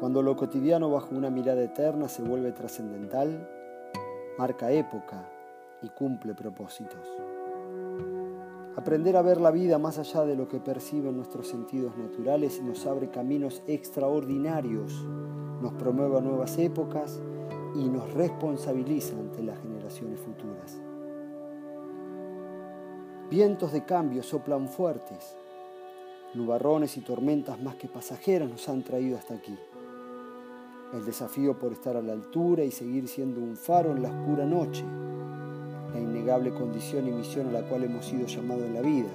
Cuando lo cotidiano bajo una mirada eterna se vuelve trascendental, marca época y cumple propósitos. Aprender a ver la vida más allá de lo que perciben nuestros sentidos naturales nos abre caminos extraordinarios, nos promueve nuevas épocas y nos responsabiliza ante las generaciones futuras. Vientos de cambio soplan fuertes, nubarrones y tormentas más que pasajeras nos han traído hasta aquí. El desafío por estar a la altura y seguir siendo un faro en la oscura noche la innegable condición y misión a la cual hemos sido llamados en la vida,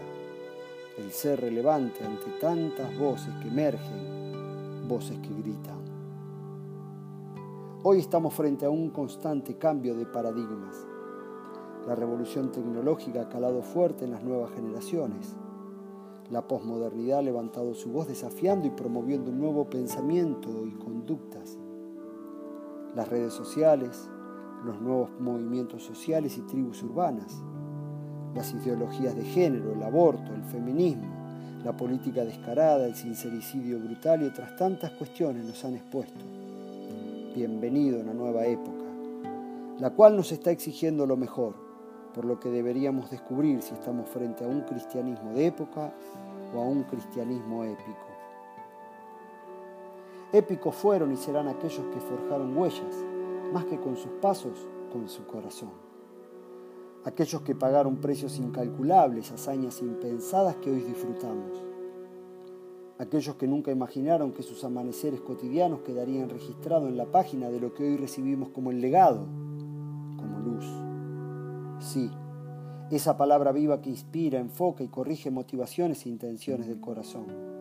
el ser relevante ante tantas voces que emergen, voces que gritan. Hoy estamos frente a un constante cambio de paradigmas. La revolución tecnológica ha calado fuerte en las nuevas generaciones. La posmodernidad ha levantado su voz desafiando y promoviendo un nuevo pensamiento y conductas. Las redes sociales, los nuevos movimientos sociales y tribus urbanas, las ideologías de género, el aborto, el feminismo, la política descarada, el sincericidio brutal y otras tantas cuestiones nos han expuesto. Bienvenido a una nueva época, la cual nos está exigiendo lo mejor, por lo que deberíamos descubrir si estamos frente a un cristianismo de época o a un cristianismo épico. Épicos fueron y serán aquellos que forjaron huellas, más que con sus pasos, con su corazón. Aquellos que pagaron precios incalculables, hazañas impensadas que hoy disfrutamos. Aquellos que nunca imaginaron que sus amaneceres cotidianos quedarían registrados en la página de lo que hoy recibimos como el legado, como luz. Sí, esa palabra viva que inspira, enfoca y corrige motivaciones e intenciones del corazón.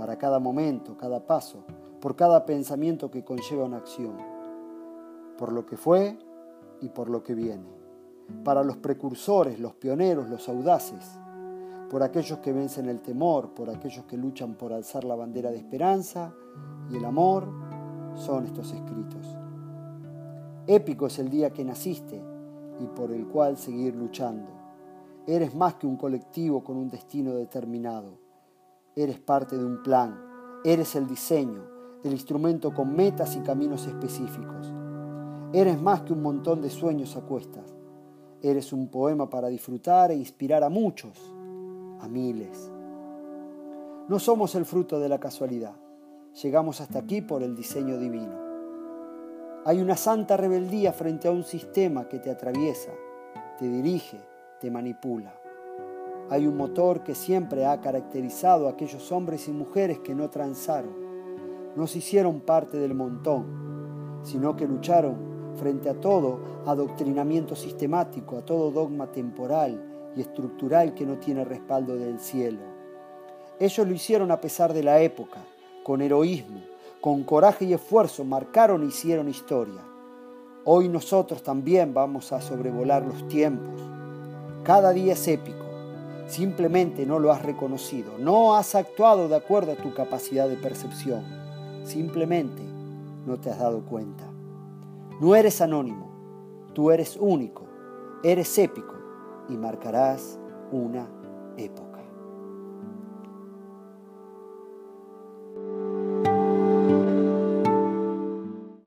Para cada momento, cada paso, por cada pensamiento que conlleva una acción por lo que fue y por lo que viene, para los precursores, los pioneros, los audaces, por aquellos que vencen el temor, por aquellos que luchan por alzar la bandera de esperanza y el amor, son estos escritos. Épico es el día que naciste y por el cual seguir luchando. Eres más que un colectivo con un destino determinado. Eres parte de un plan. Eres el diseño, el instrumento con metas y caminos específicos. Eres más que un montón de sueños a cuestas. Eres un poema para disfrutar e inspirar a muchos, a miles. No somos el fruto de la casualidad. Llegamos hasta aquí por el diseño divino. Hay una santa rebeldía frente a un sistema que te atraviesa, te dirige, te manipula. Hay un motor que siempre ha caracterizado a aquellos hombres y mujeres que no transaron, no se hicieron parte del montón, sino que lucharon frente a todo adoctrinamiento sistemático, a todo dogma temporal y estructural que no tiene respaldo del cielo. Ellos lo hicieron a pesar de la época, con heroísmo, con coraje y esfuerzo, marcaron e hicieron historia. Hoy nosotros también vamos a sobrevolar los tiempos. Cada día es épico. Simplemente no lo has reconocido, no has actuado de acuerdo a tu capacidad de percepción. Simplemente no te has dado cuenta. No eres anónimo, tú eres único, eres épico y marcarás una época.